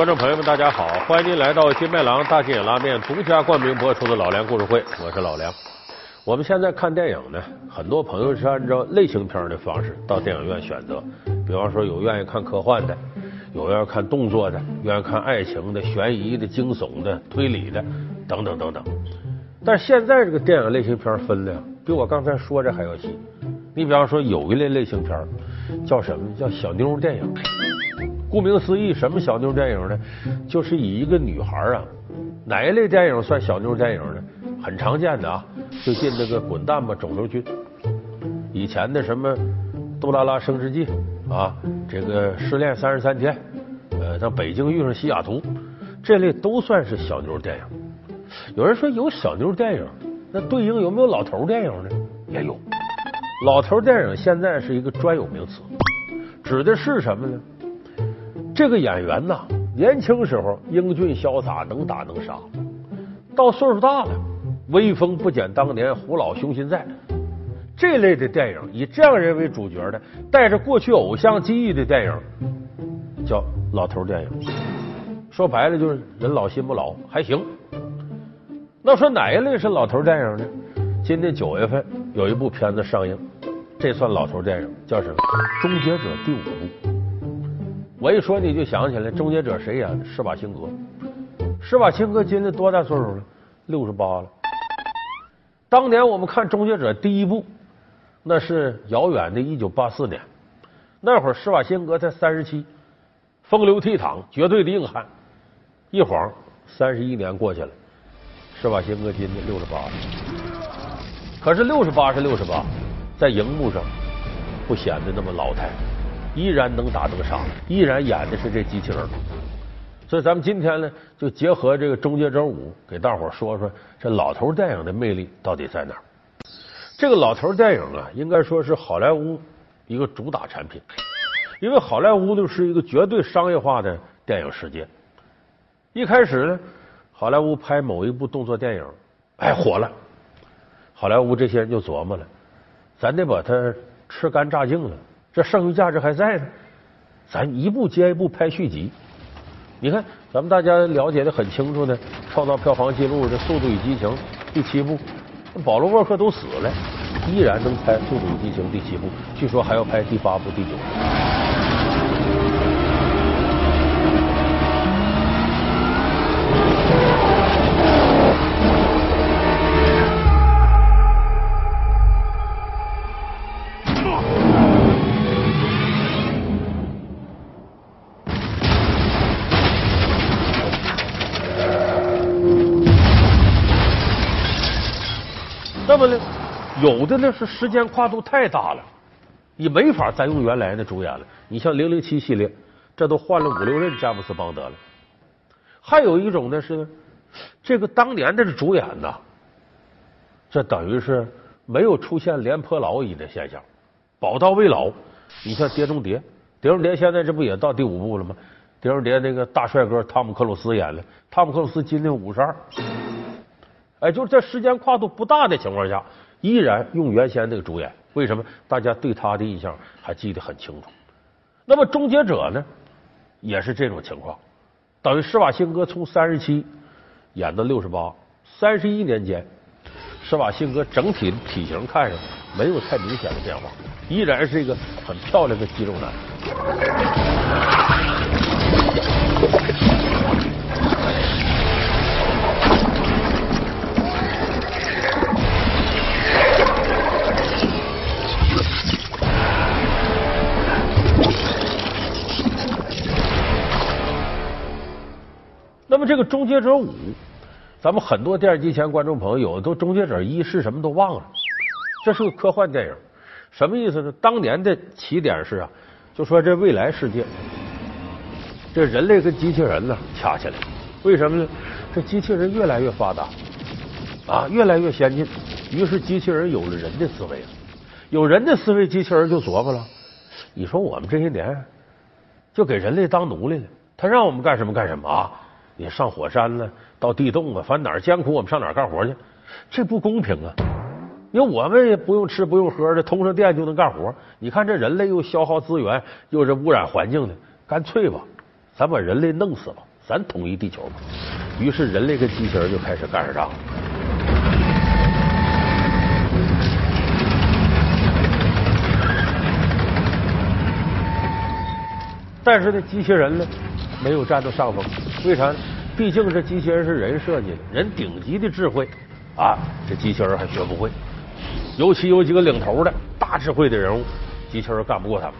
观众朋友们，大家好！欢迎您来到金麦郎大金眼拉面独家冠名播出的《老梁故事会》，我是老梁。我们现在看电影呢，很多朋友是按照类型片的方式到电影院选择，比方说有愿意看科幻的，有愿意看动作的，愿意看爱情的、悬疑的、惊悚的、推理的等等等等。但现在这个电影类型片分的比我刚才说的还要细。你比方说有一类类型片叫什么？叫小妞电影。顾名思义，什么小妞电影呢？就是以一个女孩啊，哪一类电影算小妞电影呢？很常见的啊，就进那个滚蛋吧肿瘤君，以前的什么杜拉拉升职记啊，这个失恋三十三天，呃，像北京遇上西雅图，这类都算是小妞电影。有人说有小妞电影，那对应有没有老头电影呢？也有。老头电影现在是一个专有名词，指的是什么呢？这个演员呐，年轻时候英俊潇洒，能打能杀；到岁数大了，威风不减当年，虎老雄心在。这类的电影以这样人为主角的，带着过去偶像记忆的电影，叫老头电影。说白了就是人老心不老，还行。那说哪一类是老头电影呢？今年九月份有一部片子上映，这算老头电影，叫什么？《终结者》第五部。我一说你就想起来，终结者谁演的？施瓦辛格。施瓦辛格今年多大岁数了？六十八了。当年我们看终结者第一部，那是遥远的一九八四年，那会儿施瓦辛格才三十七，风流倜傥，绝对的硬汉。一晃三十一年过去了，施瓦辛格今年六十八了。可是六十八是六十八，在荧幕上不显得那么老态。依然能打能杀，依然演的是这机器人。所以咱们今天呢，就结合这个《终结者五》，给大伙说说这老头电影的魅力到底在哪儿。这个老头电影啊，应该说是好莱坞一个主打产品，因为好莱坞呢是一个绝对商业化的电影世界。一开始呢，好莱坞拍某一部动作电影，哎火了，好莱坞这些人就琢磨了，咱得把它吃干榨净了。这剩余价值还在呢，咱一部接一部拍续集。你看，咱们大家了解的很清楚的，创造票房记录的《速度与激情》第七部，保罗沃克都死了，依然能拍《速度与激情》第七部，据说还要拍第八部、第九部。有的呢是时间跨度太大了，你没法再用原来的主演了。你像零零七系列，这都换了五六任詹姆斯邦德了。还有一种呢是，这个当年的主演呐，这等于是没有出现廉颇老矣的现象，宝刀未老。你像《碟中谍》，《碟中谍》现在这不也到第五部了吗？《碟中谍》那个大帅哥汤姆克鲁斯演的，汤姆克鲁斯今年五十二。哎，就是在时间跨度不大的情况下，依然用原先那个主演，为什么大家对他的印象还记得很清楚？那么《终结者》呢，也是这种情况，等于施瓦辛格从三十七演到六十八，三十一年间，施瓦辛格整体体型看上去没有太明显的变化，依然是一个很漂亮的肌肉男。那么这个《终结者五》，咱们很多电视机前观众朋友有的都《终结者一》是什么都忘了，这是个科幻电影，什么意思呢？当年的起点是啊，就说这未来世界，这人类跟机器人呢掐起来，为什么呢？这机器人越来越发达啊，越来越先进，于是机器人有了人的思维，有人的思维，机器人就琢磨了，你说我们这些年就给人类当奴隶了，他让我们干什么干什么啊？你上火山呢，到地洞啊，反正哪儿艰苦我们上哪儿干活去，这不公平啊！因为我们也不用吃不用喝的，通上电就能干活。你看这人类又消耗资源，又是污染环境的，干脆吧，咱把人类弄死吧，咱统一地球吧。于是人类跟机器人就开始干上仗。但是呢，机器人呢没有占到上风，为啥？毕竟这机器人是人设计的，人顶级的智慧啊，这机器人还学不会。尤其有几个领头的大智慧的人物，机器人干不过他们。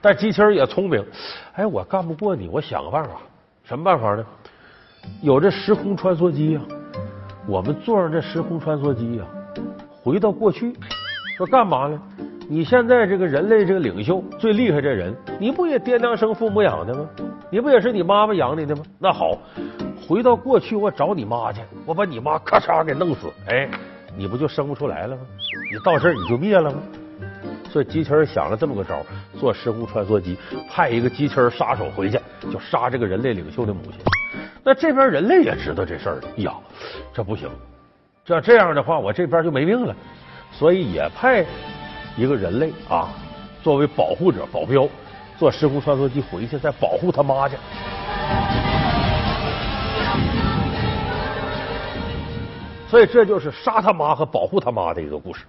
但机器人也聪明，哎，我干不过你，我想个办法。什么办法呢？有这时空穿梭机呀，我们坐上这时空穿梭机呀，回到过去，说干嘛呢？你现在这个人类这个领袖最厉害这人，你不也爹娘生父母养的吗？你不也是你妈妈养你的吗？那好，回到过去我找你妈去，我把你妈咔嚓给弄死，哎，你不就生不出来了吗？你到这你就灭了吗？所以机器人想了这么个招，做时空穿梭机，派一个机器人杀手回去，就杀这个人类领袖的母亲。那这边人类也知道这事儿了，呀，这不行，这这样的话我这边就没命了，所以也派。一个人类啊，作为保护者、保镖，坐时空穿梭机回去，再保护他妈去。所以这就是杀他妈和保护他妈的一个故事。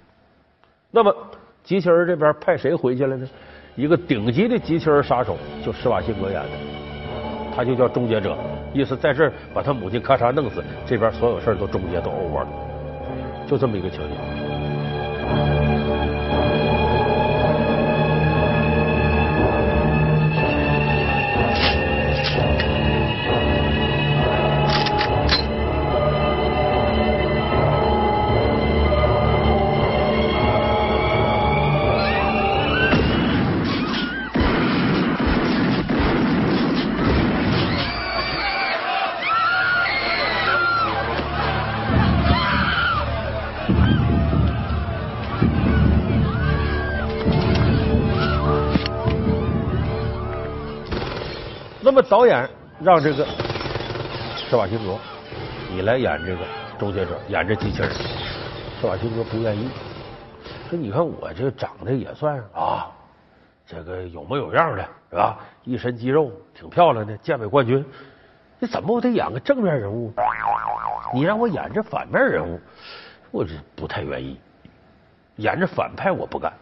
那么机器人这边派谁回去了呢？一个顶级的机器人杀手，就施瓦辛格演的，他就叫终结者，意思在这儿把他母亲咔嚓弄死，这边所有事都终结都 over 了，就这么一个情节。导演让这个施瓦辛格你来演这个终结者，演这机器人。施瓦辛格不愿意，说：“你看我这长得也算啊，这个有模有样的，是吧？一身肌肉，挺漂亮的，健美冠军。你怎么我得演个正面人物？你让我演这反面人物，我这不太愿意。演这反派我不干。”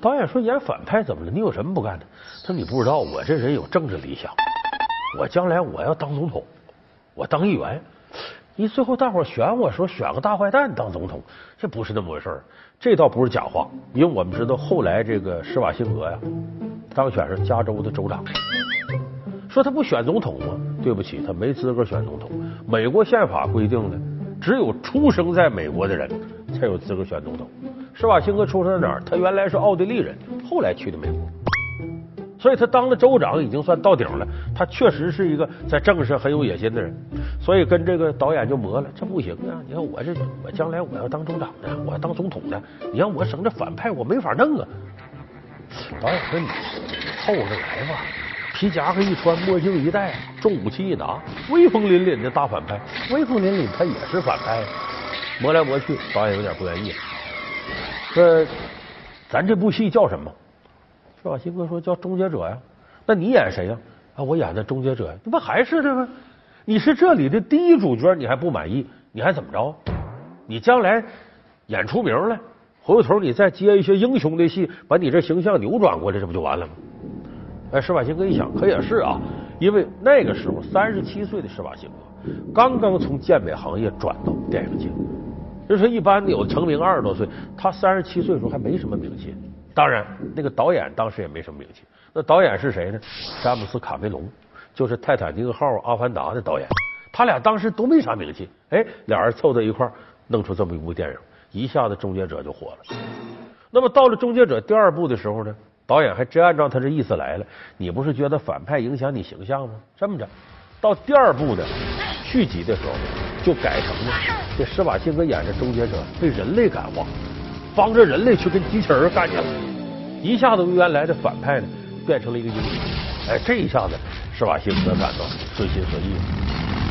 导演说：“演反派怎么了？你有什么不干的？”他说：“你不知道，我这人有政治理想。”我将来我要当总统，我当议员。你最后大伙选我说选个大坏蛋当总统，这不是那么回事儿。这倒不是假话，因为我们知道后来这个施瓦辛格呀当选是加州的州长。说他不选总统吗？对不起，他没资格选总统。美国宪法规定的，只有出生在美国的人才有资格选总统。施瓦辛格出生在哪儿？他原来是奥地利人，后来去的美国。所以他当了州长已经算到顶了，他确实是一个在政治上很有野心的人，所以跟这个导演就磨了，这不行啊！你看我这我将来我要当州长的，我要当总统的，你让我省这反派我没法弄啊！导演说你凑合着来吧，皮夹克一穿，墨镜一戴，重武器一拿，威风凛凛的大反派，威风凛凛他也是反派，磨来磨去，导演有点不愿意了，说咱这部戏叫什么？施瓦辛格说：“叫终结者呀，那你演谁呀？啊，我演的终结者，这不还是这吗？你是这里的第一主角，你还不满意？你还怎么着？你将来演出名了，回头你再接一些英雄的戏，把你这形象扭转过来，这不就完了吗？”哎，施瓦辛格一想，可也是啊，因为那个时候三十七岁的施瓦辛格刚刚从健美行业转到电影界，就是一般有成名二十多岁，他三十七岁的时候还没什么名气。当然，那个导演当时也没什么名气。那导演是谁呢？詹姆斯·卡梅隆，就是《泰坦尼克号》《阿凡达》的导演。他俩当时都没啥名气，哎，俩人凑在一块儿弄出这么一部电影，一下子《终结者》就火了。那么到了《终结者》第二部的时候呢，导演还真按照他这意思来了。你不是觉得反派影响你形象吗？这么着，到第二部的续集的时候，就改成了这施瓦辛格演的终结者被人类感化。帮着人类去跟机器人干去了，一下子原来的反派呢变成了一个英雄，哎，这一下子施瓦辛格感到顺心所欲。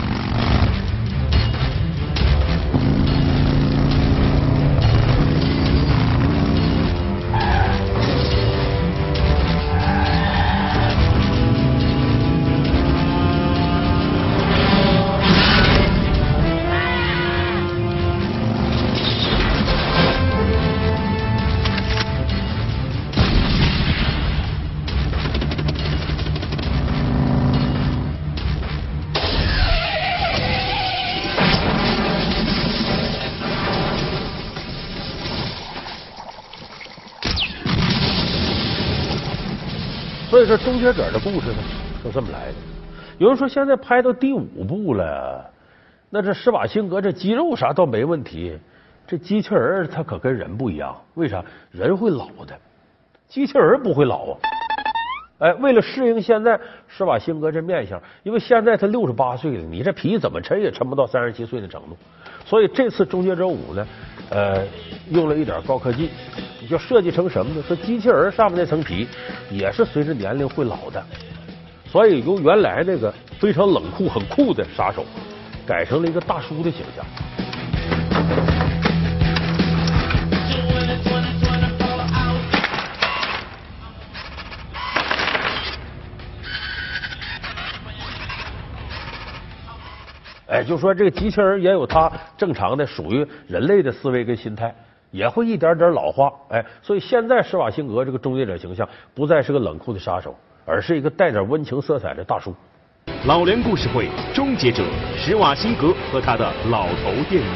这终结者的故事呢，就这么来的。有人说现在拍到第五部了，那这施瓦辛格这肌肉啥倒没问题，这机器人他可跟人不一样。为啥？人会老的，机器人不会老啊。哎，为了适应现在施瓦辛格这面相，因为现在他六十八岁了，你这皮怎么抻也抻不到三十七岁的程度。所以这次《终结者五》呢，呃，用了一点高科技，就设计成什么呢？说机器人上面那层皮也是随着年龄会老的，所以由原来那个非常冷酷、很酷的杀手，改成了一个大叔的形象。就说这个机器人也有它正常的属于人类的思维跟心态，也会一点点老化。哎，所以现在施瓦辛格这个终结者形象不再是个冷酷的杀手，而是一个带点温情色彩的大叔。老梁故事会终结者施瓦辛格和他的老头电影。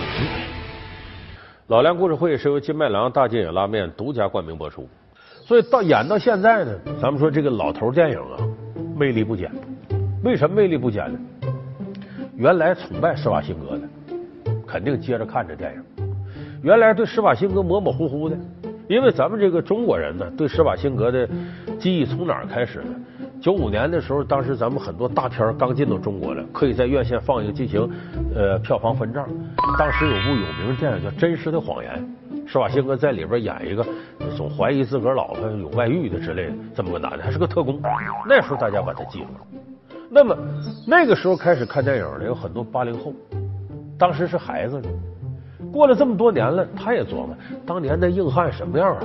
老梁故事会是由金麦郎大金野拉面独家冠名播出，所以到演到现在呢，咱们说这个老头电影啊，魅力不减。为什么魅力不减呢？原来崇拜施瓦辛格的，肯定接着看这电影。原来对施瓦辛格模模糊糊的，因为咱们这个中国人呢，对施瓦辛格的记忆从哪儿开始呢？九五年的时候，当时咱们很多大片刚进到中国了，可以在院线放映进行呃票房分账。当时有部有名的电影叫《真实的谎言》，施瓦辛格在里边演一个总怀疑自个儿老婆有外遇的之类的这么个男的，还是个特工。那时候大家把他记住了。那么那个时候开始看电影的有很多八零后，当时是孩子呢。过了这么多年了，他也琢磨当年那硬汉什么样啊？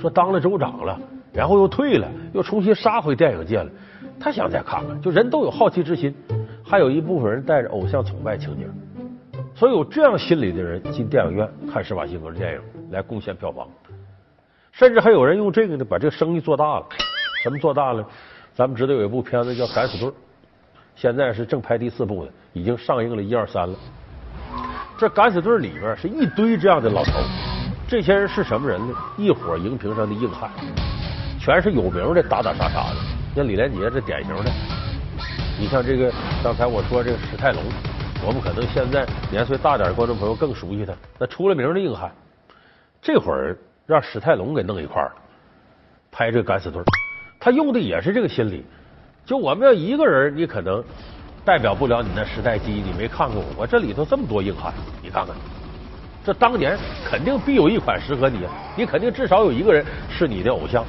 说当了州长了，然后又退了，又重新杀回电影界了。他想再看看，就人都有好奇之心，还有一部分人带着偶像崇拜情节，所以有这样心理的人进电影院看施瓦辛格的电影来贡献票房，甚至还有人用这个呢把这个生意做大了。什么做大了？咱们知道有一部片子叫《敢死队》。现在是正拍第四部的，已经上映了一二三了。这敢死队里边是一堆这样的老头，这些人是什么人呢？一伙荧屏上的硬汉，全是有名的打打杀杀的。像李连杰这典型的，你像这个刚才我说这个史泰龙，我们可能现在年岁大点的观众朋友更熟悉他，那出了名的硬汉。这会儿让史泰龙给弄一块儿了，拍这个敢死队，他用的也是这个心理。就我们要一个人，你可能代表不了你那时代记忆，你没看过我这里头这么多硬汉，你看看，这当年肯定必有一款适合你，你肯定至少有一个人是你的偶像。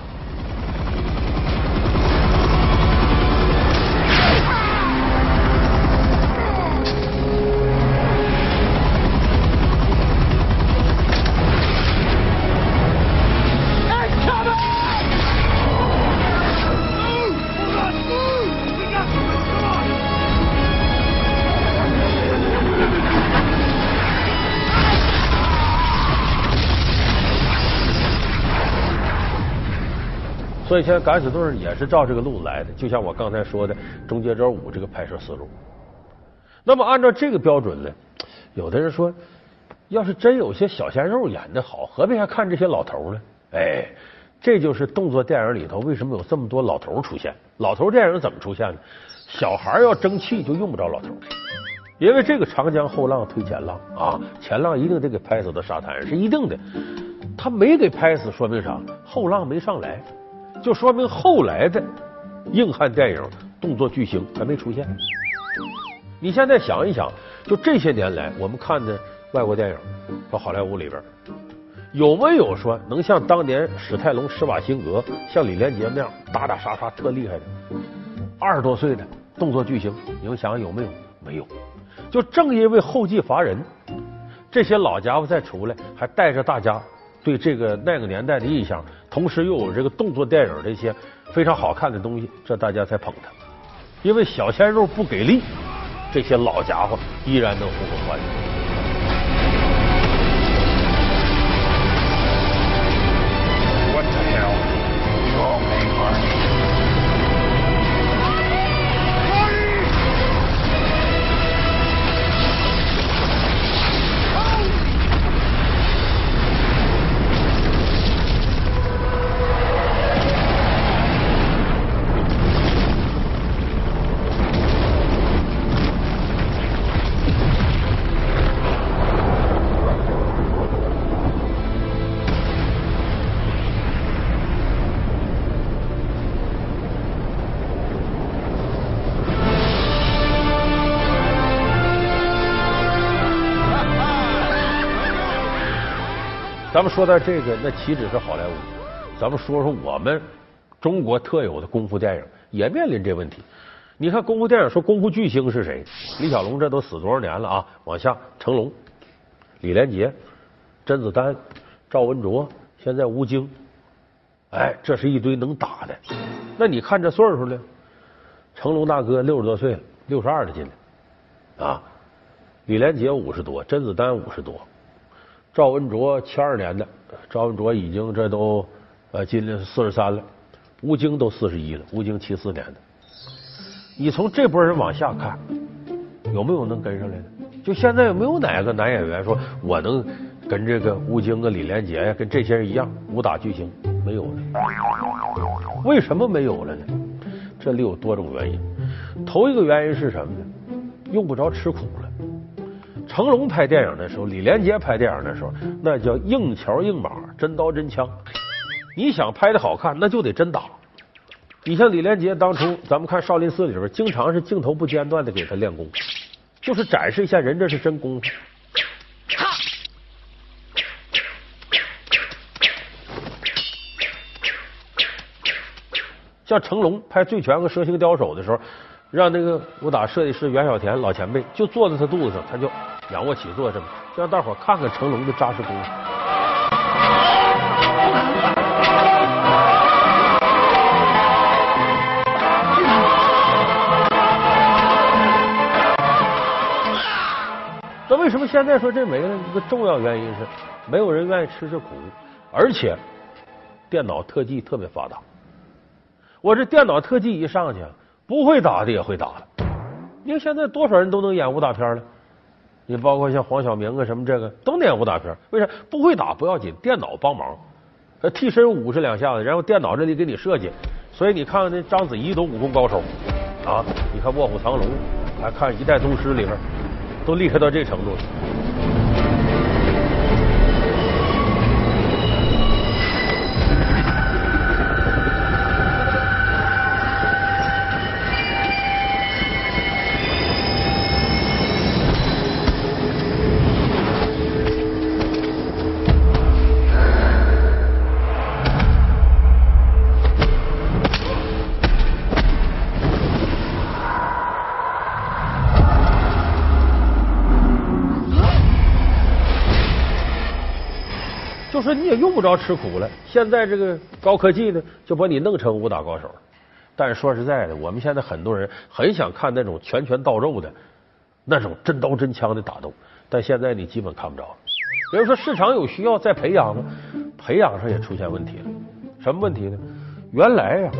所以，现在敢死队也是照这个路子来的，就像我刚才说的《终结者五》这个拍摄思路。那么，按照这个标准呢，有的人说，要是真有些小鲜肉演的好，何必还看这些老头呢？哎，这就是动作电影里头为什么有这么多老头出现。老头电影怎么出现呢？小孩要争气就用不着老头，因为这个长江后浪推前浪啊，前浪一定得给拍死到沙滩上，是一定的。他没给拍死，说明啥？后浪没上来。就说明后来的硬汉电影动作巨星还没出现。你现在想一想，就这些年来我们看的外国电影，说好莱坞里边有没有说能像当年史泰龙、施瓦辛格、像李连杰那样打打杀杀特厉害的二十多岁的动作巨星？你们想想有没有？没有。就正因为后继乏人，这些老家伙再出来，还带着大家。对这个那个年代的印象，同时又有这个动作电影这些非常好看的东西，这大家才捧他。因为小鲜肉不给力，这些老家伙依然能呼风唤雨。咱们说到这个，那岂止是好莱坞？咱们说说我们中国特有的功夫电影，也面临这问题。你看功夫电影，说功夫巨星是谁？李小龙这都死多少年了啊？往下，成龙、李连杰、甄子丹、赵文卓，现在吴京，哎，这是一堆能打的。那你看这岁数呢？成龙大哥六十多岁了，六十二的斤了啊。李连杰五十多，甄子丹五十多，赵文卓七二年的，赵文卓已经这都呃今年四十三了，吴京都四十一了，吴京七四年的。你从这波人往下看，有没有能跟上来的？就现在没有哪个男演员说我能跟这个吴京啊、李连杰呀，跟这些人一样武打巨星？没有了。为什么没有了呢？这里有多种原因。头一个原因是什么呢？用不着吃苦了。成龙拍电影的时候，李连杰拍电影的时候，那叫硬桥硬马，真刀真枪。你想拍的好看，那就得真打。你像李连杰当初，咱们看《少林寺》里边，经常是镜头不间断的给他练功，就是展示一下人这是真功夫。像成龙拍《醉拳》和《蛇形刁手》的时候，让那个武打设计师袁小田老前辈就坐在他肚子上，他就仰卧起坐这么，就让大伙看看成龙的扎实功夫。那为什么现在说这没了？一个重要原因是没有人愿意吃这苦，而且电脑特技特别发达。我这电脑特技一上去，不会打的也会打了。你看现在多少人都能演武打片了？你包括像黄晓明啊什么这个都能演武打片，为啥？不会打不要紧，电脑帮忙，替身五十两下子，然后电脑这里给你设计。所以你看看那章子怡都武功高手啊！你看《卧虎藏龙》，还看《一代宗师》里边。都厉害到这程度了。说你也用不着吃苦了，现在这个高科技呢，就把你弄成武打高手了。但是说实在的，我们现在很多人很想看那种拳拳到肉的那种真刀真枪的打斗，但现在你基本看不着。比如说市场有需要再培养吗，培养上也出现问题了。什么问题呢？原来呀，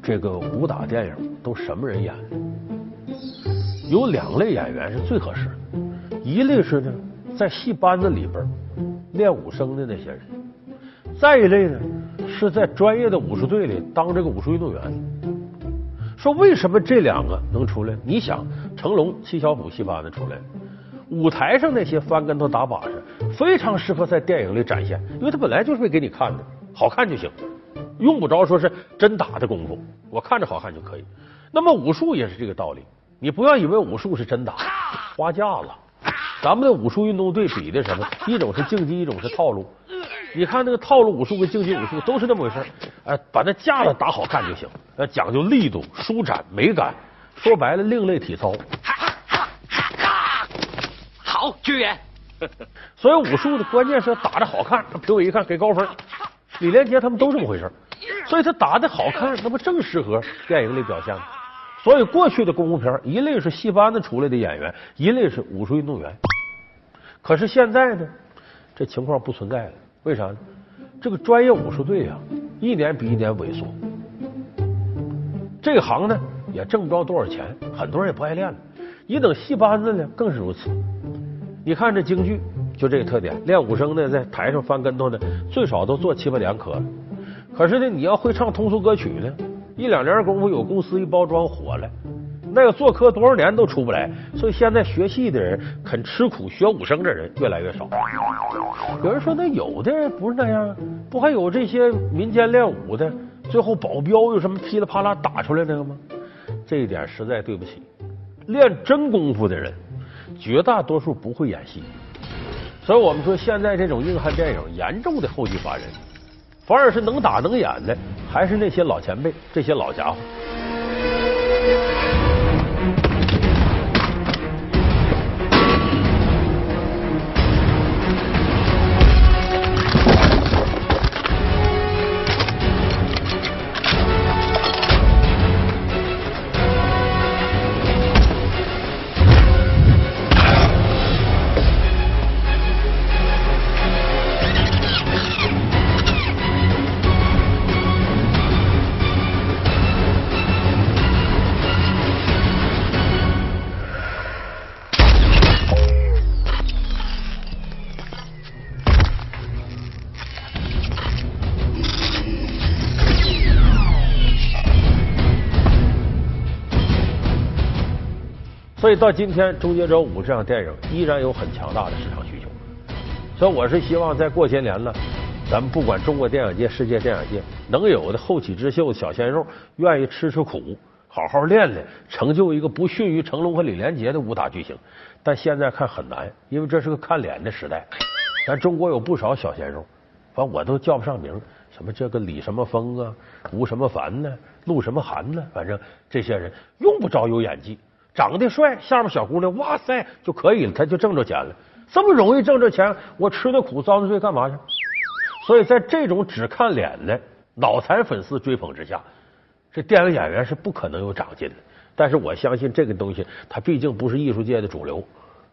这个武打电影都什么人演的？有两类演员是最合适的，一类是呢，在戏班子里边。练武生的那些人，再一类呢，是在专业的武术队里当这个武术运动员。说为什么这两个能出来？你想，成龙、七小虎戏班子出来，舞台上那些翻跟头、打把式，非常适合在电影里展现，因为他本来就是为给你看的，好看就行，用不着说是真打的功夫，我看着好看就可以。那么武术也是这个道理，你不要以为武术是真打，花架子。咱们的武术运动队比的什么？一种是竞技，一种是套路。你看那个套路武术跟竞技武术都是那么回事哎，把那架子打好看就行。呃，讲究力度、舒展、美感。说白了，另类体操。好，军人。所以武术的关键是要打着好看，评委一看给高分。李连杰他们都这么回事所以他打的好看，那不正适合电影里表现吗？所以过去的功夫片，一类是戏班子出来的演员，一类是武术运动员。可是现在呢，这情况不存在了。为啥呢？这个专业武术队啊，一年比一年萎缩。这行呢，也挣不着多少钱，很多人也不爱练了。你等戏班子呢，更是如此。你看这京剧，就这个特点，练武生呢，在台上翻跟头呢，最少都做七八年科。可是呢，你要会唱通俗歌曲呢？一两年功夫，有公司一包装火了，那个做科多少年都出不来。所以现在学戏的人肯吃苦学武生的人越来越少。有人说，那有的人不是那样，不还有这些民间练武的，最后保镖有什么噼里啪啦打出来那个吗？这一点实在对不起，练真功夫的人绝大多数不会演戏，所以我们说，现在这种硬汉电影严重的后继乏人，反而是能打能演的还是那些老前辈，这些老家伙。所以到今天，《终结者五》这样电影依然有很强大的市场需求。所以我是希望在过些年呢，咱们不管中国电影界、世界电影界能有的后起之秀小鲜肉，愿意吃吃苦，好好练练，成就一个不逊于成龙和李连杰的武打巨星。但现在看很难，因为这是个看脸的时代。咱中国有不少小鲜肉，反正我都叫不上名，什么这个李什么峰啊，吴什么凡呢，陆什么涵呢，反正这些人用不着有演技。长得帅，下面小姑娘哇塞就可以了，他就挣着钱了。这么容易挣着钱，我吃的苦遭的罪干嘛去？所以在这种只看脸的脑残粉丝追捧之下，这电影演员是不可能有长进的。但是我相信这个东西，它毕竟不是艺术界的主流，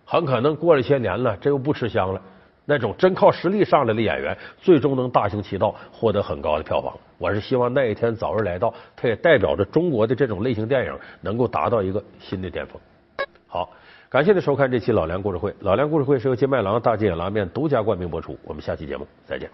很可能过了些年了，这又不吃香了。那种真靠实力上来的演员，最终能大行其道，获得很高的票房。我是希望那一天早日来到，它也代表着中国的这种类型电影能够达到一个新的巅峰。好，感谢您收看这期《老梁故事会》，《老梁故事会》是由金麦郎大金眼拉面独家冠名播出。我们下期节目再见。